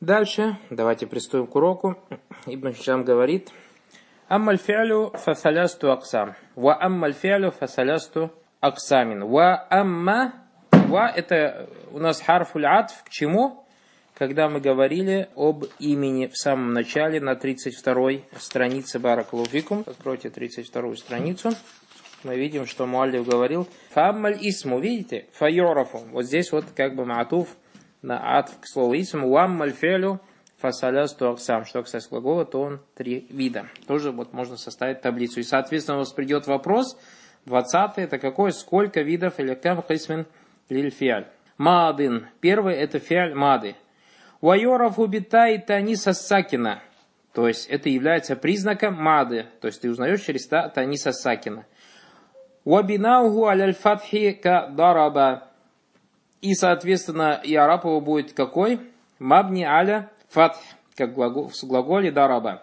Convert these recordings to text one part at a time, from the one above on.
Дальше, давайте приступим к уроку. Ибн Хишам говорит, «Аммаль фиалю фасалясту аксам». «Ва аммаль фиалю фасалясту аксамин». «Ва амма» «ва» – это у нас харфуль атф к чему? Когда мы говорили об имени в самом начале на 32-й странице Баракалуфикум. Откройте 32-ю страницу. Мы видим, что Муаллив говорил «Фаммаль исму». Видите? «Файорафу». Вот здесь вот как бы маатуф – на ад к слову исм, уам мальфелю фасалясту аксам. Что касается глагола, то он три вида. Тоже вот можно составить таблицу. И, соответственно, у вас придет вопрос, 20 это какой, сколько видов или кам хисмин лиль фиаль. Мадин. Первый это фиаль мады. Вайоров убитай таниса сакина. То есть это является признаком мады. То есть ты узнаешь через та таниса сакина. Вабинаугу фатхи ка дараба. И, соответственно, и его будет какой? Мабни аля фатх, как глагол, в глаголе дараба.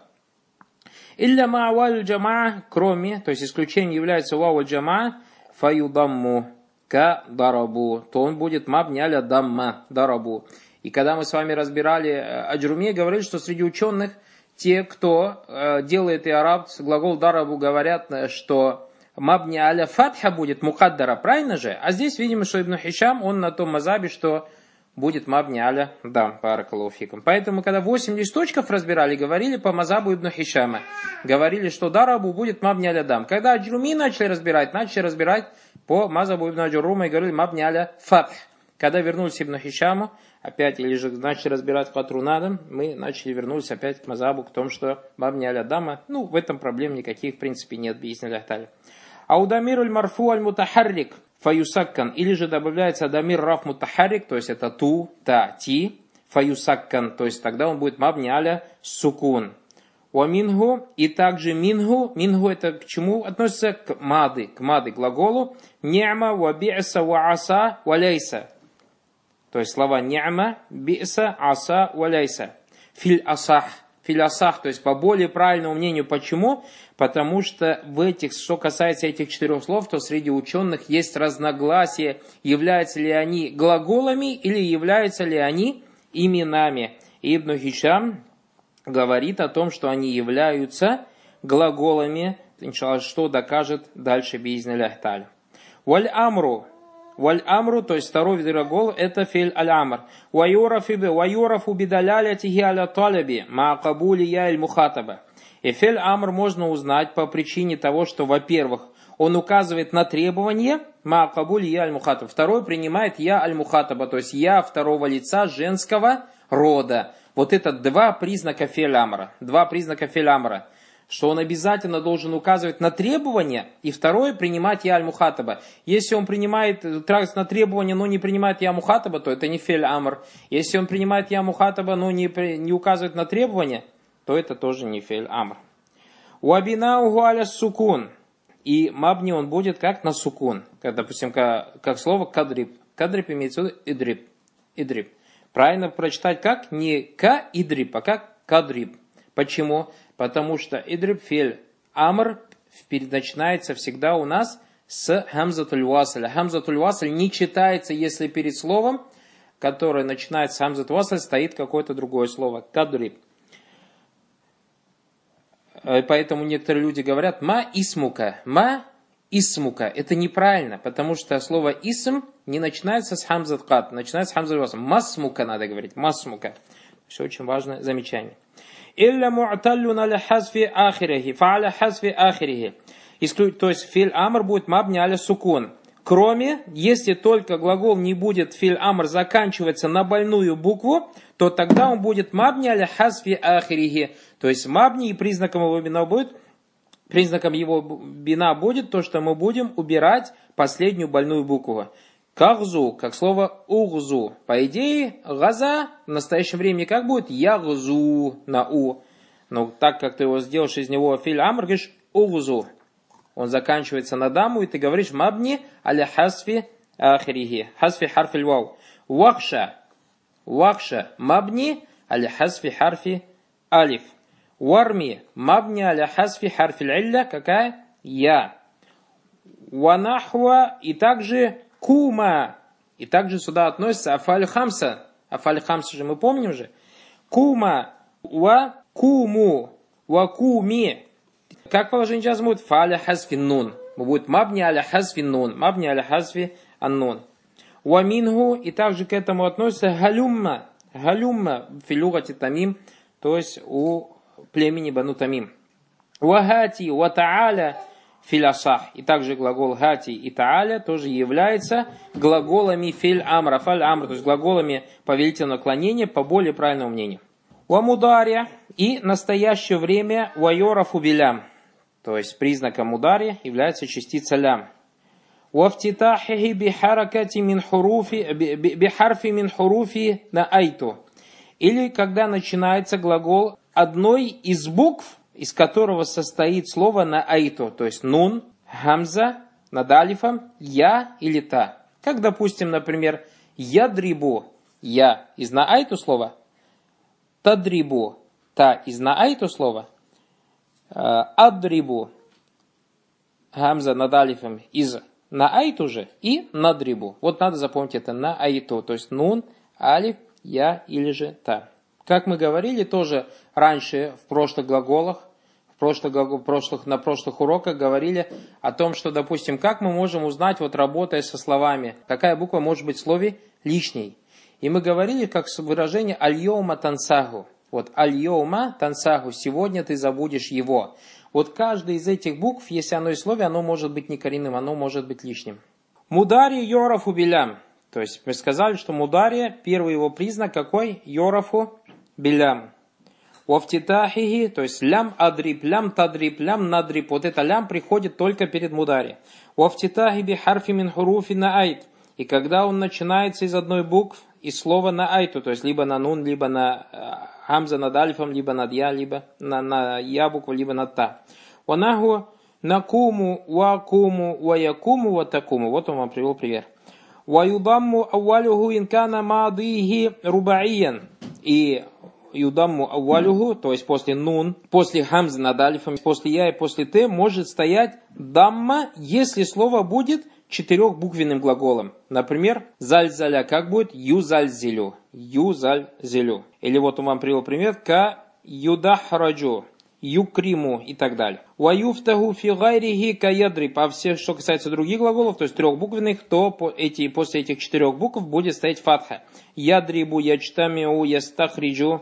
Илля ма'валь джама, кроме, то есть исключением является вау джама, фаюдамму, ка дарабу, то он будет мабни аля дамма, дарабу. И когда мы с вами разбирали э, Аджруме, говорили, что среди ученых те, кто э, делает и араб, глагол дарабу, говорят, э, что мабни аля фатха будет мукаддара, правильно же? А здесь видим, что Ибн Хишам, он на том мазабе, что будет мабни аля дам, паракалуфиком. Поэтому, когда 8 листочков разбирали, говорили по мазабу Ибн Хишама. Говорили, что дарабу будет мабни аля дам. Когда Аджруми начали разбирать, начали разбирать по мазабу Ибн Аджурума и говорили мабни аля фатх. Когда вернулись Ибн Хишаму, опять, же начали разбирать Катрунадам, мы начали вернулись опять к мазабу, к тому, что мабни аля дама, ну, в этом проблем никаких, в принципе, нет, бисня ляхтали. Аудамир марфу аль мутахаррик фаюсаккан. Или же добавляется адамир раф мутахаррик, то есть это ту, та, ти, фаюсаккан, то есть тогда он будет мабни аля сукун. Ва мингу, и также мингу, мингу это к чему относится? К мады, к мады глаголу. Ни'ма ва би'са ва аса ва лейса. То есть слова ни'ма, би'са, аса ва лейса. Филь асах филосах, то есть по более правильному мнению. Почему? Потому что в этих, что касается этих четырех слов, то среди ученых есть разногласия, являются ли они глаголами или являются ли они именами. Ибн Хишам говорит о том, что они являются глаголами, что докажет дальше Бизн Ляхталь. Валь Амру, Валь амру, то есть второй глагол, это фель аль амр. Ваюрафу бидалялятихи аля талаби, ма кабули я иль мухатаба. И фель амр можно узнать по причине того, что, во-первых, он указывает на требование ма кабули я аль мухатаба. Второй принимает я аль мухатаба, то есть я второго лица женского рода. Вот это два признака фель амра. Два признака фель амра что он обязательно должен указывать на требования, и второе, принимать я аль-мухатаба. Если он принимает на требования, но не принимает я мухатаба, то это не фель амр. Если он принимает я мухатаба, но не, не указывает на требования, то это тоже не фель амр. Уабина угуаля сукун. И мабни он будет как на сукун. Как, допустим, как, как слово кадрип. Кадрип имеется в виду идрип. Идрип. Правильно прочитать как? Не ка идрип, а как кадрип. Почему? Потому что идрибфель амр начинается всегда у нас с хамзатуль васль. Не читается, если перед словом, которое начинается с хамзат васль, стоит какое-то другое слово. Кадриб. Э, поэтому некоторые люди говорят ма исмука. Ма исмука. Это неправильно, потому что слово исм не начинается с хамзат кат, начинается с хамзат. Масмука надо говорить. Масмука. Все очень важное замечание. Илля му'таллюн аля хазфи ахирихи, фа'аля хазфи ахирихи. То есть филь амр будет мабни аля сукун. Кроме, если только глагол не будет филь амр заканчиваться на больную букву, то тогда он будет мабни аля хазфи ахирихи. То есть мабни и признаком его бина будет, признаком его бина будет то, что мы будем убирать последнюю больную букву. Кагзу, как слово угзу. По идее, газа в настоящем времени как будет? Ягзу на у. Но так как ты его сделаешь из него филь амр, говоришь угзу. Он заканчивается на даму, и ты говоришь мабни аля хасфи ахрихи. Хасфи харфи вау. Вахша. Вахша. Мабни аля хасфи харфи алиф. Варми. Мабни аля хасфи харфи илля. Какая? Я. Ванахва. И также кума. И также сюда относится афаль хамса. Афаль хамса же мы помним же. кума, ва куму, ва куми. Как положение джазм будет? Фаля хазфи нун. Будет мабни аля хазфи нун. Мабни аля хазфи аннун. Ва мингу, и также к этому относится галюмма. Галюмма филюгати тамим, то есть у племени Бану Тамим. Вагати, ва та'аля филясах. И также глагол гати и та'аля тоже является глаголами филь амра. Фаль амра, то есть глаголами повелительного наклонения по более правильному мнению. Уамудария и настоящее время вайора фубилям. То есть признаком удария является частица лям. وافتتاحه بحركة من حروف بحرف من حروف نأيتو. Или когда начинается глагол одной из букв, из которого состоит слово на айту, то есть нун, гамза, над алифом, я или та. Как, допустим, например, ядрибу, я из на айту слова, тадрибу, та из на айту слова, э, адрибу, гамза над алифом из на айту же и надрибу. Вот надо запомнить это на айту, то есть нун, алиф, я или же та. Как мы говорили тоже раньше в прошлых глаголах, в прошлых, в прошлых, на прошлых уроках говорили о том, что, допустим, как мы можем узнать, вот работая со словами, какая буква может быть в слове лишней. И мы говорили как выражение «альйома тансагу». Вот «альйома тансагу» – «сегодня ты забудешь его». Вот каждый из этих букв, если оно и слове, оно может быть не коренным, оно может быть лишним. Мудари йоров убилям. То есть мы сказали, что мудария, первый его признак какой? Йорафу билям. Уафтитахихи, то есть лям адриб, лям тадриб, лям надриб. Вот это лям приходит только перед мудари. Уафтитахи би харфи мин хуруфи на айт. И когда он начинается из одной букв, из слова на айту, то есть либо на нун, либо на э, хамза над альфом, либо над я, либо на, на я букву, либо над та. Ванаху накуму, вакуму, ваякуму, ватакуму. Вот он вам привел пример. Ваюдамму ауалюху инкана мадихи рубаиян. И юдамму ауалюху, то есть после нун, после хамзы над алифом, после я и после т, может стоять дамма, если слово будет четырехбуквенным глаголом. Например, зальзаля, как будет юзальзилю, юзальзилю. Или вот он вам привел пример, ка юдахраджу, юкриму и так далее. Ваюфтаху фи гайрихи каядрип. А все, что касается других глаголов, то есть трехбуквенных, то по эти, после этих четырех букв будет стоять фатха. Ядрибу, ячтамиу, ястахриджу,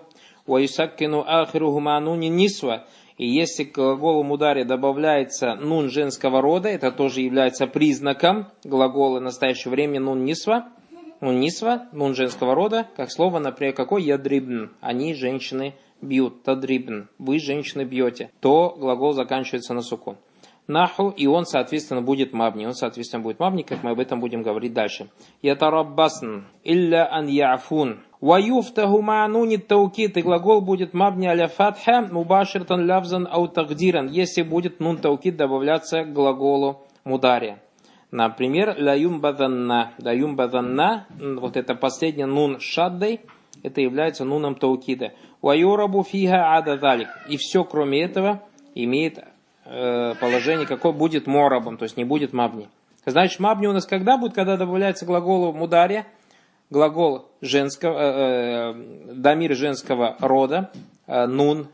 ваюсаккину ахируху мануни нисва. И если к глаголу мударе добавляется нун женского рода, это тоже является признаком глагола настоящего времени нун нисва. Нун нисва, нун женского рода, как слово, например, какой ядрибн. Они, женщины, бьют, тадрибн, вы, женщины, бьете, то глагол заканчивается на сукун. Наху, и он, соответственно, будет мабни. Он, соответственно, будет мабни, как мы об этом будем говорить дальше. Ятараббасн, илля ан яфун. Ваюфтаху маануни таукит, и глагол будет мабни аля фатха, мубаширтан лавзан ау тагдиран, если будет нун таукит добавляться к глаголу мудария. Например, лаюм баданна. Лаюм баданна, вот это последнее нун шаддой, это является нуном таукида. Ваюрабу фиха ада И все, кроме этого, имеет э, положение, какой будет морабом, то есть не будет мабни. Значит, мабни у нас когда будет, когда добавляется глаголу мудария, глагол женского, э, э, дамир женского рода, э, нун,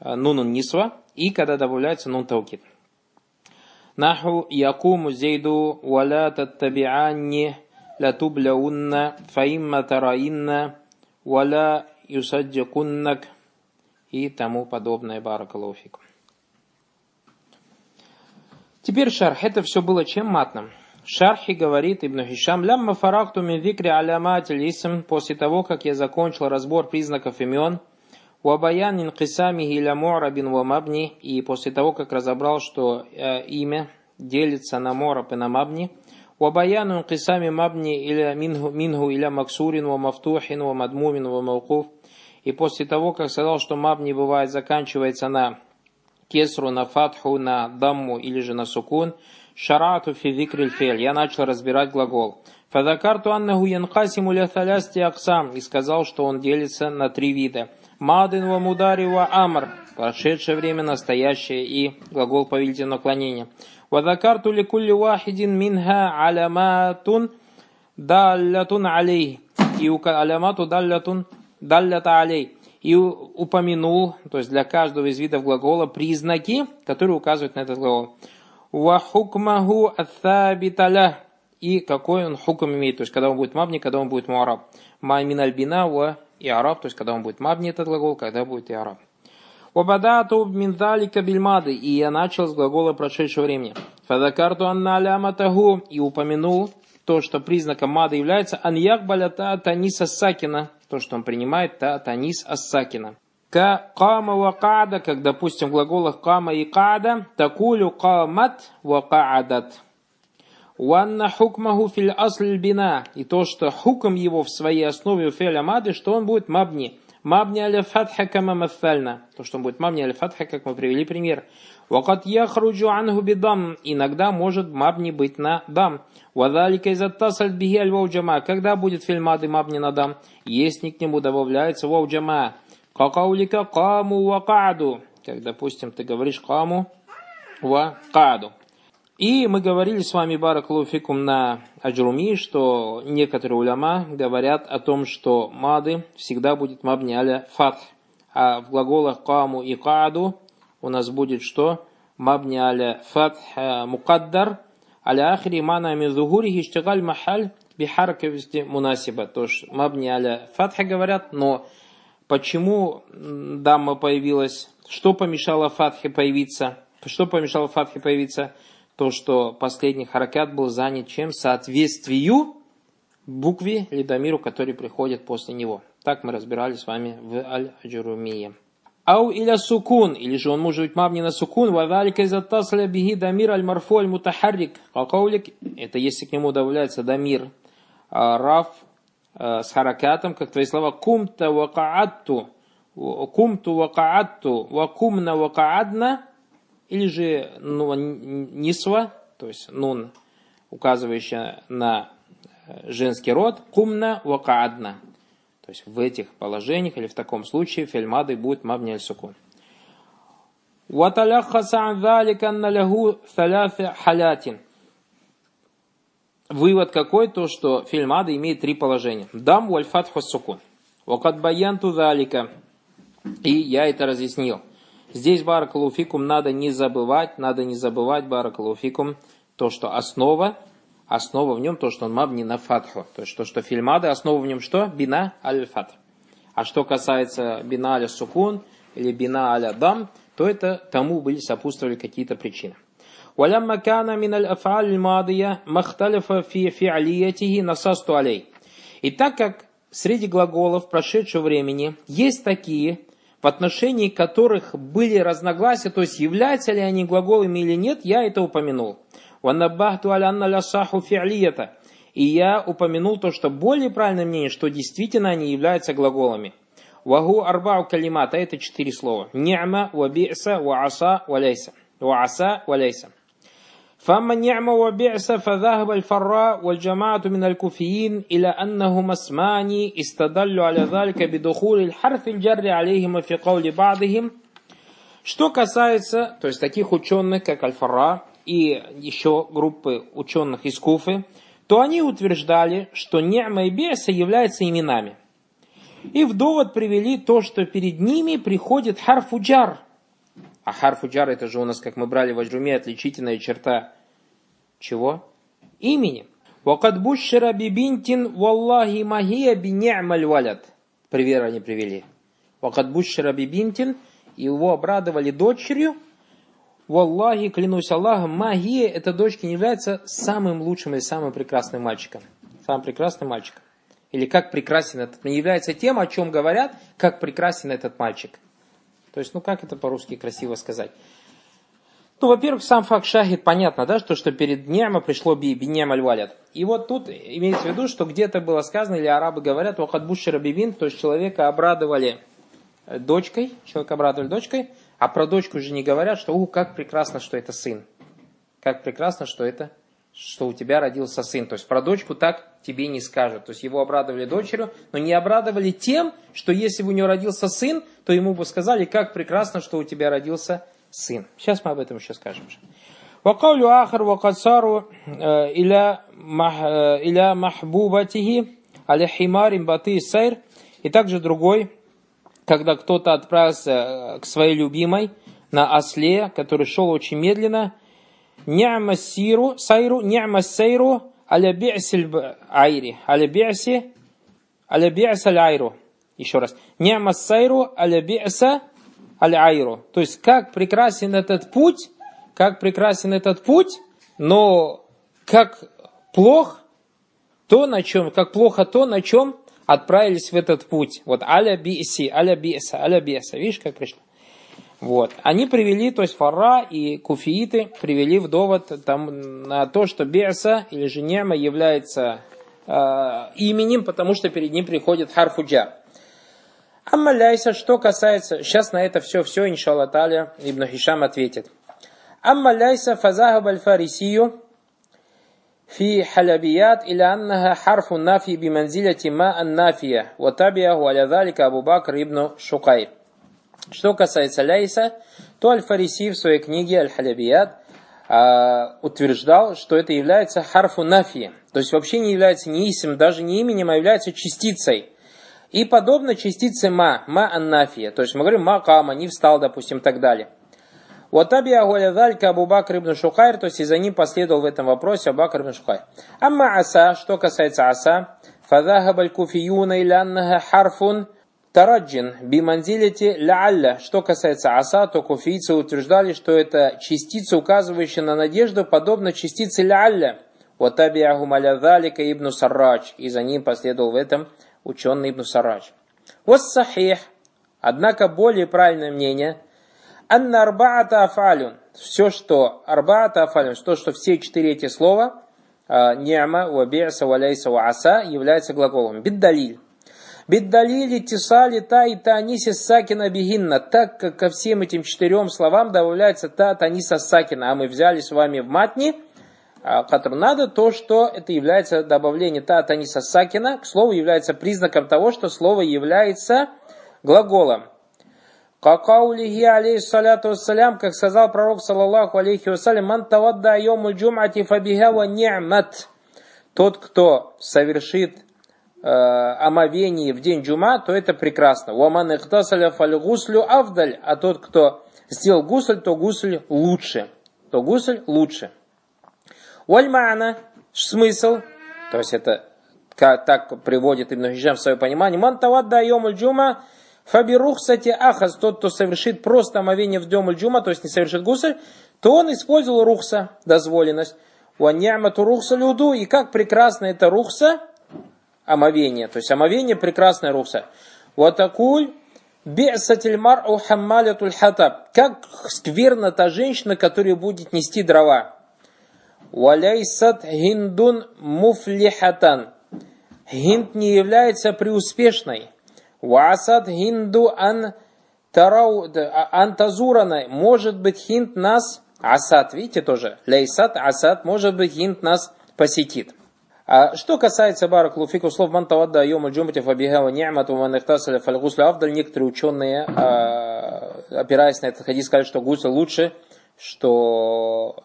э, нунун нисва, и когда добавляется нун таукид. Наху якуму зейду валя таттабианни латубляунна фаимма тараинна валя юсаддикуннак и тому подобное. Баракалуфик. Теперь шарх. Это все было чем матным? Шархи говорит Ибн Хишам, лямма фарахту мин викри алямат после того, как я закончил разбор признаков имен, Уабаян инкисамихи иля му'рабин ва мабни, и после того, как разобрал, что э, имя делится на мораб и на мабни, Уабаян инкисами мабни иля минху, иля максурин ва мафтухин ва и после того, как сказал, что маб не бывает, заканчивается на кесру, на фатху, на дамму или же на сукун, шарату фи викриль фель. Я начал разбирать глагол. Фадакарту аннаху янкасиму ляхалясти аксам. И сказал, что он делится на три вида. Мадин ва мудари ва амр. Прошедшее время, настоящее и глагол повелительного наклонения. Вадакарту ликулли вахидин минха аляматун даллятун алей. И алямату даллятун даллята алей. И упомянул, то есть для каждого из видов глагола, признаки, которые указывают на этот глагол. Ва хукмаху аттабиталя. И какой он хукм имеет, то есть когда он будет мабни, когда он будет муараб. Ма мин альбина ва и араб, то есть когда он будет мабни этот глагол, когда будет и араб. Вабадату миндалика бильмады. И я начал с глагола прошедшего времени. Фадакарту анна аляматаху. И упомянул то, что признаком мада является аньяк балята танис ассакина. То, что он принимает та танис ассакина. Ка кама ва каада, как, допустим, в глаголах кама и каада, такулю камат ва каадат. Уанна хукмаху фил асль бина. И то, что хукм его в своей основе у филя мады, что он будет мабни. Мабни аля фатха кама мафальна. То, что он будет мабни аля фатха, как мы привели пример. Вакат яхруджу анху бидам. Иногда может мабни быть на дам. Вадалика из оттасаль биги аль джама. Когда будет фильмады мабни на дам? Если к нему добавляется вау джама. Какаулика каму ва кааду. Как, допустим, ты говоришь каму ва кааду. И мы говорили с вами, Баракулуфикум, на Аджруми, что некоторые уляма говорят о том, что мады всегда будет мабни аля фатх. А в глаголах каму и кааду у нас будет что? Мабни аля фатх э, мукаддар, аля ахри мана мизугури иштигаль махаль бихаркависти мунасиба. То есть мабни аля фатха говорят, но почему дамма появилась? Что помешало фатхе появиться? Что помешало фатхе появиться? то, что последний харакат был занят чем? Соответствию букве или который приходит после него. Так мы разбирали с вами в Аль-Джурумие. Ау иля сукун, или же он может быть мабни на сукун, вадалика из оттасля биги дамир аль марфу аль мутахаррик, это если к нему добавляется дамир, а, раф с харакатом, как твои слова, кумта вакаатту, кумту вакаатту, вакумна вакаадна, или же ну, нисва, то есть нун, указывающая на э, женский род, кумна вакаадна. То есть в этих положениях или в таком случае фельмады будет мабни аль-сукун. Вывод какой? То, что фильмада имеет три положения. Дам вальфат сукун. Вакат баянту залика. И я это разъяснил. Здесь, баракалуфикум, надо не забывать, надо не забывать, баракалуфикум, то, что основа, основа в нем то, что он мабни на фатху. То есть то, что фильмада, основа в нем что? Бина аль-фат. А что касается бина аля-сукун или бина аля-дам, то это тому были сопутствовали какие-то причины. ولما كان من الأفعال الماضية ما اختلف في فعليته نصصت عليه. И так как среди глаголов прошедшего времени есть такие, в отношении которых были разногласия, то есть являются ли они глаголами или нет, я это упомянул. И я упомянул то, что более правильное мнение, что действительно они являются глаголами. Вагу арбау калимата, это четыре слова. Ни'ма, ваби'са, вааса, валяйса. Вааса, валяйса. فأما النعمة وبعث فذهب الفراء والجماعة من الكوفيين إلى أنهما اسمان استدلوا على ذلك بدخول الحرف الجر عليهما في قول بعضهم Что касается, то есть таких ученых, как Аль-Фара и еще группы ученых из Куфы, то они утверждали, что Ни'ма и Беса являются именами. И в довод привели то, что перед ними приходит харфуджар – а харфуджар это же у нас, как мы брали в Аджруме, отличительная черта чего? Имени. Вакад бушшира бибинтин валлахи магия би ни'маль валят. Пример они привели. Вакад бушшира бибинтин, его обрадовали дочерью. Валлахи, клянусь Аллахом, магия, эта дочка не является самым лучшим и самым прекрасным мальчиком. Самым прекрасным мальчиком. Или как прекрасен этот, не является тем, о чем говорят, как прекрасен этот мальчик. То есть, ну как это по-русски красиво сказать? Ну, во-первых, сам факт шахид понятно, да, что, что перед Нема пришло би, би Нема валят. И вот тут имеется в виду, что где-то было сказано, или арабы говорят, вахад бушера бибин, то есть человека обрадовали э, дочкой, человека обрадовали дочкой, а про дочку же не говорят, что, у, как прекрасно, что это сын. Как прекрасно, что это что у тебя родился сын. То есть про дочку так тебе не скажут. То есть его обрадовали дочерью, но не обрадовали тем, что если бы у него родился сын, то ему бы сказали, как прекрасно, что у тебя родился сын. Сейчас мы об этом еще скажем. وقول آخر وقد صاروا إلى إلى محبوبته على حمار بطيء السير И также другой, когда кто-то отправился э, к своей любимой на осле, который шел очень медленно, Ни'ма сиру, сайру, ни'ма сайру, аля би'силь айри, аля би'си, аля би'са айру. Еще раз. Ни'ма сайру, аля би'са аль-айру. То есть, как прекрасен этот путь, как прекрасен этот путь, но как плох то, на чем, как плохо то, на чем отправились в этот путь. Вот аля биси, аля биса, аля биса. Видишь, как пришло? Вот. Они привели, то есть фара и куфииты привели в довод там, на то, что Беса или же Нема является э, именем, потому что перед ним приходит Харфуджа. Аммаляйса, что касается... Сейчас на это все, все, иншалла Ибн Хишам ответит. Амма ляйса фазахаб фи халябият или аннаха харфу нафи биманзиляти ма аннафия, нафия. Ватабиаху аля залика Абу ибн Шукайр. Что касается ляйса, то Аль-Фариси в своей книге Аль-Халябият э, утверждал, что это является харфу нафи, то есть вообще не является ни исем, даже не именем, а является частицей. И подобно частице ма, ма аннафия, то есть мы говорим ма кама, не встал, допустим, и так далее. Вот абиаху алядалька Абу Бакр ибн Шухайр, то есть и за ним последовал в этом вопросе Абу Бакр ибн Шухайр. Амма аса, что касается аса, фадахаб аль-куфиюна иляннаха харфун тараджин биманзилити лялля. Что касается аса, то куфийцы утверждали, что это частица, указывающая на надежду, подобно частице лялля. Вот абиаху малядалика ибн Саррач. И за ним последовал в этом ученый ибн Саррач. Вот сахих. Однако более правильное мнение – Анна арбаата афалюн. Все, что арбаата афалюн, то, что все четыре эти слова, а, ни'ма, ваби'са, валяйса, аса, являются глаголом. Биддалиль. Биддалили тисали та и та аниси сакина бигинна, так как ко всем этим четырем словам добавляется та таниса сакина, а мы взяли с вами в матни, а, который надо, то, что это является добавление та таниса сакина, к слову, является признаком того, что слово является глаголом. Какаулихи алейхиссалату вассалям, как сказал пророк, саллаллаху алейхи вассалям, ман тавадда йому джумати фабиха ни'мат. Тот, кто совершит э, омовение в день джума, то это прекрасно. Уаман ихтасаля фаль гуслю авдаль, а тот, кто сделал гусль, то гусль лучше. То гусль лучше. Уальмана, смысл, то есть это так приводит Ибн Хижам в свое понимание, ман тавадда йому джума Фабирух, кстати, ахаз, тот, кто совершит просто омовение в дем джума, то есть не совершит гусль, то он использовал рухса, дозволенность. Уаньямату рухса люду, и как прекрасно это рухса, омовение, то есть омовение прекрасная рухса. Ватакуль би'сатиль мар'у хаммалятуль хатаб. Как скверна та женщина, которая будет нести дрова. Валяйсат хиндун муфлихатан. Хинд не является преуспешной. Васад хинду ан тарау антазурана. Может быть хинд нас асад, видите тоже, лейсат асад, может быть хинд нас посетит. А что касается барак луфику слов мантавадда йома джумати фабихава ни'мату ван ихтасаля авдаль, некоторые ученые, а, опираясь на этот хадис, сказали, что гусля лучше, что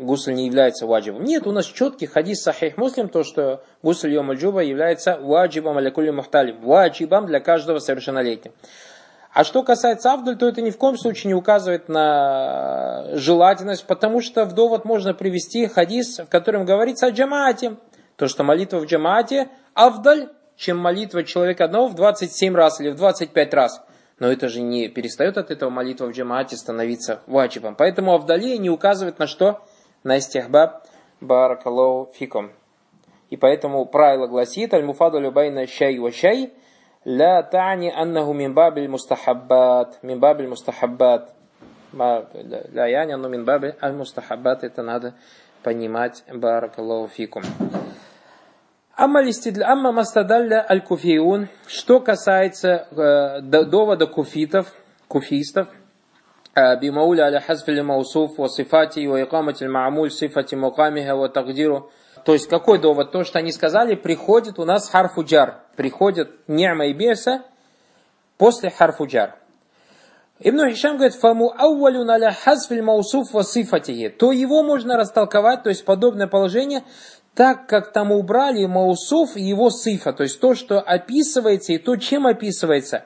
гусль не является ваджибом. Нет, у нас четкий хадис сахих муслим, то, что гусль йом джуба является ваджибом алякули мухталим, ваджибом для каждого совершеннолетнего. А что касается Авдуль, то это ни в коем случае не указывает на желательность, потому что в довод можно привести хадис, в котором говорится о джамаате. То, что молитва в джамаате Авдаль, чем молитва человека одного в 27 раз или в 25 раз. Но это же не перестает от этого молитва в джамаате становиться ваджибом. Поэтому Авдалия не указывает на что? на истихбаб баракаллаху фикум. И поэтому правило гласит, аль-муфаду любайна шай ва шай, ла тани аннаху мин бабиль мустахаббат, мин бабиль мустахаббат. Ла яни анну мин бабиль аль-мустахаббат, это надо понимать, баракаллаху фикум. Амма мастадалля аль-куфиун, что касается э, довода куфитов, куфистов, э, бимауля аля хазфили маусуф, ва сифати, ва икаматиль маамуль, сифати мукамиха, ва тагдиру. То есть какой довод? То, что они сказали, приходит у нас харфуджар, приходит няма и беса после харфуджар. Ибн Хишам говорит, фаму ауалюн аля хазфиль маусуф ва сифатихи. То его можно растолковать, то есть подобное положение так как там убрали маусуф и его сифа, то есть то, что описывается и то, чем описывается.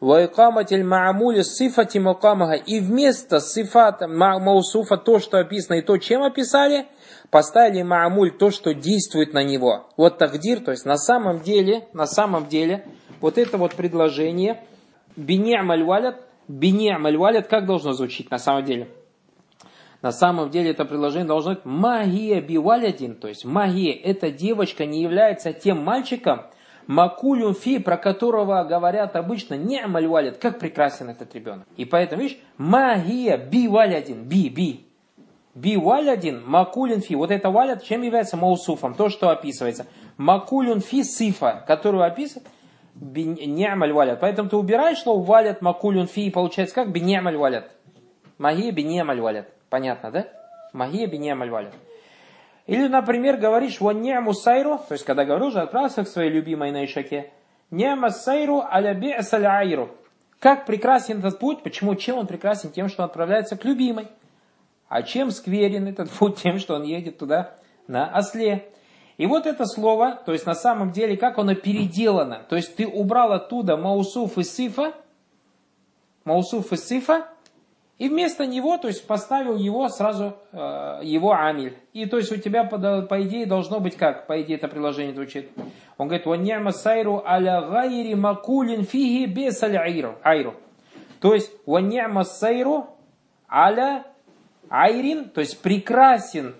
Вайкаматель маамули сифати макамага. И вместо сифата маусуфа то, что описано и то, чем описали, поставили маамуль то, что действует на него. Вот тагдир, то есть на самом деле, на самом деле, вот это вот предложение, бини'маль валят, бини'маль валят, как должно звучить на самом деле? На самом деле это предложение должно быть магия бивалядин, то есть магия, эта девочка не является тем мальчиком, макулюн фи, про которого говорят обычно не амальвалят, как прекрасен этот ребенок. И поэтому, видишь, магия бивалядин, би, би, би валядин, макулюн фи. Вот это валят чем является маусуфом? То, что описывается. Макулюн фи сифа, которую описывает не валят. Поэтому ты убираешь слово валят, макулюн фи, и получается как? Бинеамаль валят. Магия бинеамаль валят. Понятно, да? Магия бинеамаль валят. Или, например, говоришь «Вон не'му сайру», то есть, когда говорю, уже отправился к своей любимой на Ишаке, «Не'ма сайру аля би'саль айру». Как прекрасен этот путь, почему, чем он прекрасен? Тем, что он отправляется к любимой. А чем скверен этот путь? Тем, что он едет туда на осле. И вот это слово, то есть на самом деле, как оно переделано. То есть ты убрал оттуда маусуф и сифа, маусуф и сифа, и вместо него, то есть поставил его сразу, э, его амиль. И то есть у тебя, по, по идее, должно быть как? По идее, это приложение звучит. Он говорит, «Ваньяма сайру аля гайри макулин фиги без айру». То есть, «Ваньяма сайру аля айрин», то есть прекрасен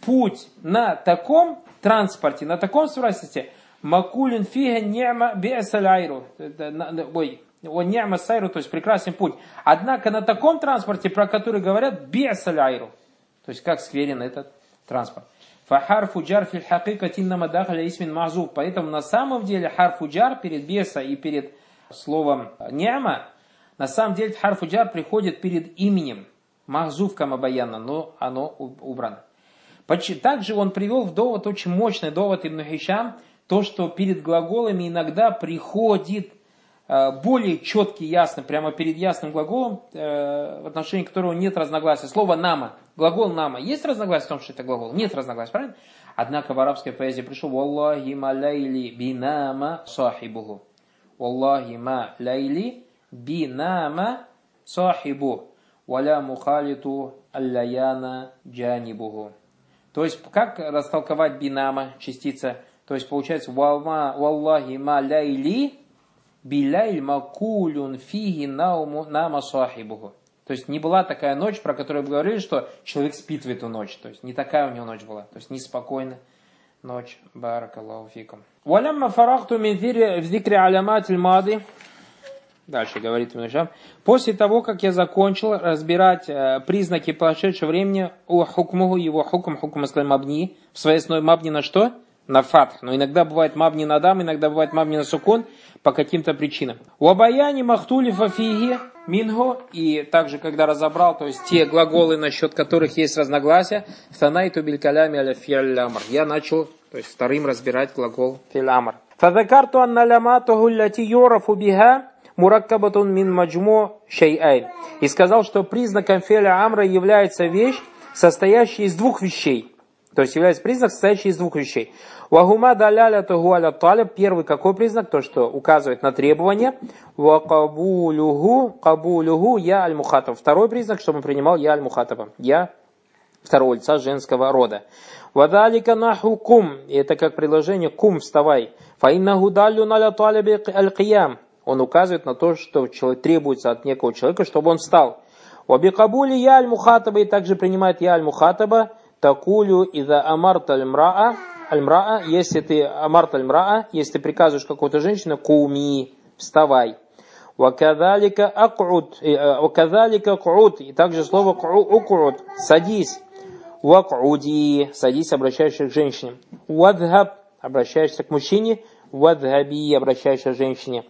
путь на таком транспорте, на таком скорости, макулин фига няма без айру. Ой, он няма сайру, то есть прекрасный путь. Однако на таком транспорте, про который говорят, биасаляйру. То есть как скверен этот транспорт. Фахарфу джар филь хакикати намадахаля исмин мазуб. Поэтому на самом деле харфу джар перед беса и перед словом няма, на самом деле харфу джар приходит перед именем. Махзув камабаяна, но оно убрано. Также он привел в довод очень мощный довод Ибн Хишам, то, что перед глаголами иногда приходит более четкий, ясный, прямо перед ясным глаголом, э, в отношении которого нет разногласия. Слово «нама», глагол «нама». Есть разногласие в том, что это глагол? Нет разногласия, правильно? Однако в арабской поэзии пришел «Валлахи ма лайли бинама сахибуху». «Валлахи ма лайли бинама сахибу. Валя мухалиту аллаяна джанибуху». То есть, как растолковать бинама, частица? То есть, получается, «Валлахи ма лайли Биляйль макулюн фиги нама сахибуху. То есть не была такая ночь, про которую мы говорили, что человек спит в эту ночь. То есть не такая у него ночь была. То есть неспокойная ночь. Баракаллаху фикум. Валямма фарахту мин зикри алямат мады. Дальше говорит Ibn После того, как я закончил разбирать э, признаки прошедшего времени у хукмуху, его хукм, хукм мабни, в своей основе мабни на что? На фатх. Но иногда бывает мабни на дам, иногда бывает мабни на сукун по каким-то причинам. У обаяни махтули фафиги минго, и также, когда разобрал, то есть те глаголы, насчет которых есть разногласия, санайту билькалями аля фиалямр. Я начал, то есть вторым разбирать глагол фиалямр. Фадакарту анна ляматуху ляти йорафу биха мураккабатун мин маджмо шейайн. И сказал, что признаком фиаля амра является вещь, состоящая из двух вещей. То есть является признак, состоящий из двух вещей. Вагума даляля тугуаля талиб. Первый какой признак? То, что указывает на требование. Вакабулюгу кабулюгу я аль мухатаб. Второй признак, чтобы он принимал я аль мухатаба. Я второго лица женского рода. Вадалика наху кум. Это как предложение кум, вставай. Фаиннаху далю наля талиби аль киям. Он указывает на то, что требуется от некого человека, чтобы он встал. Вабикабули я аль мухатаба. И также принимает я аль мухатаба. Такулю иза амарта аль мраа альмраа, если ты амарт альмраа, если ты приказываешь какой-то женщине, куми, вставай. Вакадалика акуд, э, э, вакадалика куд, и также слово укуд, садись. Вакуди, садись, обращаешься к женщине. Вадхаб, обращаешься к мужчине. Вадхаби, обращаешься к женщине.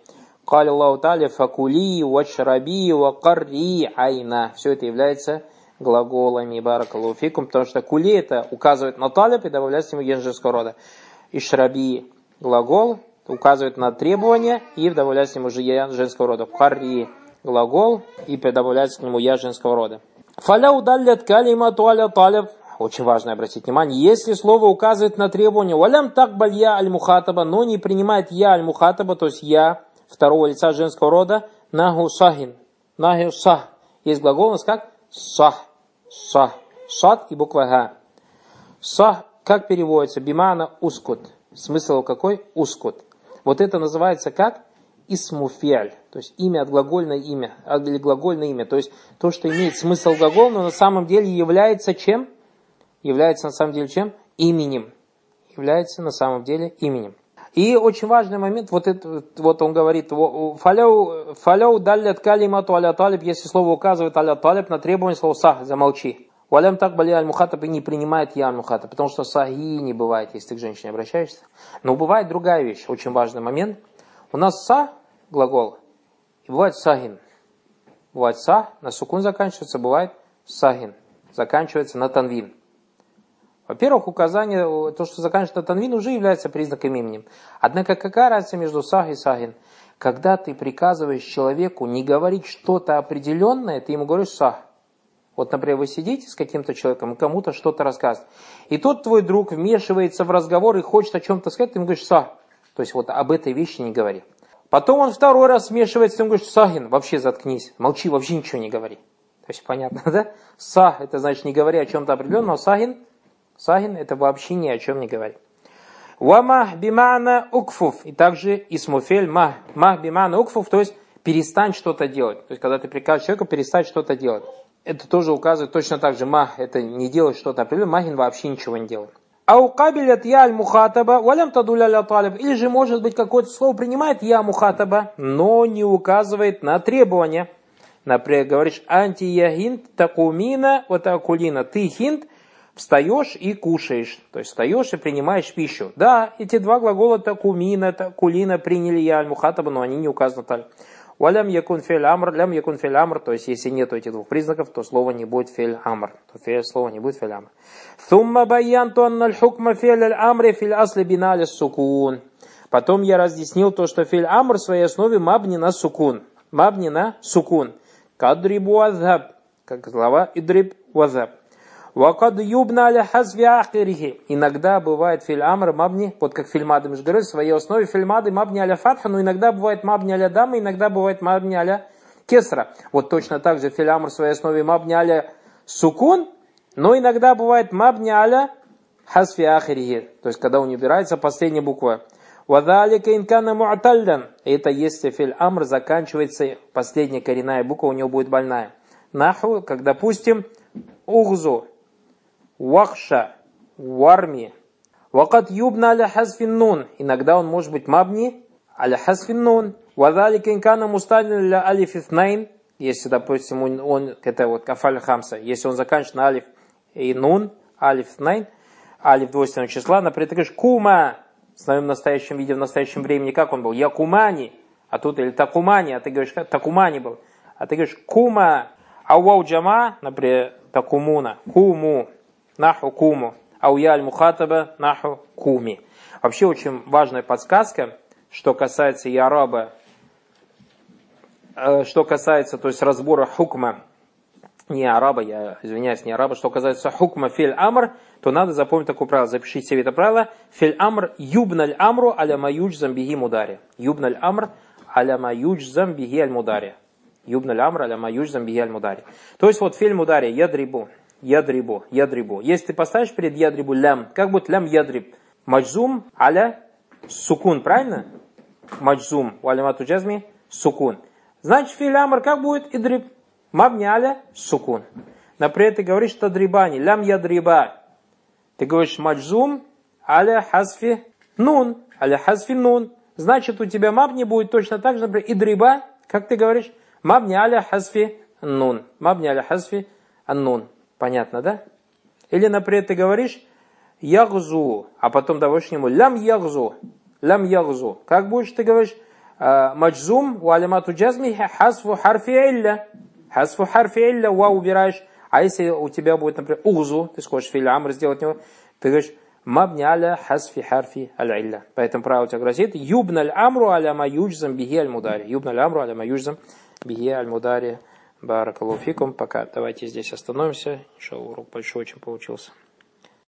Кали Аллаху Таля факули, вачраби, вакарри айна. Все это является глаголами баракалуфикум, потому что кули это указывает на талиб и добавляется ему женского рода. Ишраби глагол указывает на требование и добавляется ему же я женского рода. Харри глагол и добавляется к нему я женского рода. Фаля удалят калима туаля талиб очень важно обратить внимание, если слово указывает на требование, валям так я аль-мухатаба, но не принимает я аль-мухатаба, то есть я второго лица женского рода, наху сахин, наху сах. Есть глагол у нас как сах, сах, сад и буква га. Сах, как переводится? Бимана ускут. Смысл какой? Ускут. Вот это называется как? исмуфиаль, то есть имя от глагольное имя, или глагольное имя, то есть то, что имеет смысл глагол, но на самом деле является чем? Является на самом деле чем? Именем. Является на самом деле именем. И очень важный момент, вот, это, вот он говорит, фаляу, далят калимату аля талиб, если слово указывает аля талиб на требование слова сах, замолчи. Валям так бали аль мухатаб и не принимает я аль потому что сахи не бывает, если ты к женщине обращаешься. Но бывает другая вещь, очень важный момент. У нас са глагол, и бывает сагин. Бывает са, на сукун заканчивается, бывает сагин, заканчивается на танвин. Во-первых, указание, то, что заканчивается на танвин, уже является признаком именем. Однако, какая разница между сах и сагин? Когда ты приказываешь человеку не говорить что-то определенное, ты ему говоришь сах. Вот, например, вы сидите с каким-то человеком, кому-то что-то рассказывает. И тот твой друг вмешивается в разговор и хочет о чем-то сказать, ты ему говоришь сах. То есть вот об этой вещи не говори. Потом он второй раз смешивается, он говорит, Сахин, вообще заткнись, молчи, вообще ничего не говори. То есть понятно, да? Са, это значит не говори о чем-то определенном, но сахин, сахин, это вообще ни о чем не говори. Вама бимана укфуф. И также исмуфель мах. Мах бимана укфуф, то есть перестань что-то делать. То есть когда ты приказываешь человеку перестать что-то делать. Это тоже указывает точно так же мах, это не делать что-то определенное, махин вообще ничего не делает. Ау кабилят я аль мухатаба, валям тадуля талиб. Или же, может быть, какое-то слово принимает я мухатаба, но не указывает на требования. Например, говоришь анти я такумина вот акулина. Ты хинт, встаешь и кушаешь. То есть встаешь и принимаешь пищу. Да, эти два глагола такумина, такулина приняли я аль мухатаба, но они не указаны таль. Валям якун фель амр, лям якун фель амр, то есть если нет этих двух признаков, то слово не будет фель амр, то фель, слово не будет фель амр. Сумма баянту анна хукма фель аль амре фель асли биналь сукун. Потом я разъяснил то, что фель амр в своей основе мабни на сукун. Мабни на сукун. Кадрибу азаб, как слова идриб вазаб. Вакад юбна аля хазви ахирихи. Иногда бывает филь мабни, вот как фильмады, говорили, в своей основе фильмады мабни аля фатха, но иногда бывает мабни аля дама, иногда бывает мабни аля кесра. Вот точно так же филь в своей основе мабни аля сукун, но иногда бывает мабни аля хазфи ахирихи. То есть, когда у него убирается последняя буква. Вадалика инкана муатальдан. Это если филь заканчивается, последняя коренная буква у него будет больная. Наху, как допустим, угзу, вахша, варми. Вакат юбна аля нун. Иногда он может быть мабни аля хазфин нун. Вадалика инкана мусталин аля алиф итнайн. Если, допустим, он, он это вот кафаль хамса, если он заканчивает на алиф и нун, алиф итнайн, алиф двойственного числа, например, ты говоришь кума, в своем настоящем виде, в настоящем времени, как он был? Якумани, а тут или такумани, а ты говоришь, такумани был. А ты говоришь кума, а вау джама, например, такумуна, куму, наху куму, а у яль мухатаба наху куми. Вообще очень важная подсказка, что касается яраба, э, что касается, то есть разбора хукма, не араба, я извиняюсь, не араба, что касается хукма филь амр, то надо запомнить такое правило, запишите себе это правило, филь амр юбналь амру аля маюдж замбиги мудари. Юбналь амр аля маюдж замбиги аль мудари. Юбналь амр аля маюдж замбиги аль мудари. То есть вот фильм мудари, ядрибу ядрибу, ядрибу. Если ты поставишь перед ядрибу лям, как будет лям ядриб? Маджзум аля сукун, правильно? Маджзум, у алимату джазми сукун. Значит, фил амр как будет идриб? Мабни аля сукун. Например, ты говоришь тадрибани, лям ядриба. Ты говоришь маджзум аля хазфи нун, аля хазфи нун. Значит, у тебя мабни будет точно так же, например, идриба, как ты говоришь, мабни аля хазфи нун. Мабни аля хазфи аннун. Понятно, да? Или, например, ты говоришь ягзу, а потом даваешь ему лям ягзу, лям ягзу. Как будешь ты говоришь «А, маджзум у алимату джазми хасфу харфи илля. Хасфу харфи илля, ва убираешь. А если у тебя будет, например, угзу, ты хочешь филя амр сделать него, ты говоришь мабни аля хасфи харфи аль илля. Поэтому правило у тебя гласит юбналь амру аля ма юджзам бихи аль мудари. Юбналь амру аля ма юджзам бихи аль мудари. Баракалуфикум. Пока давайте здесь остановимся. Еще урок большой очень получился.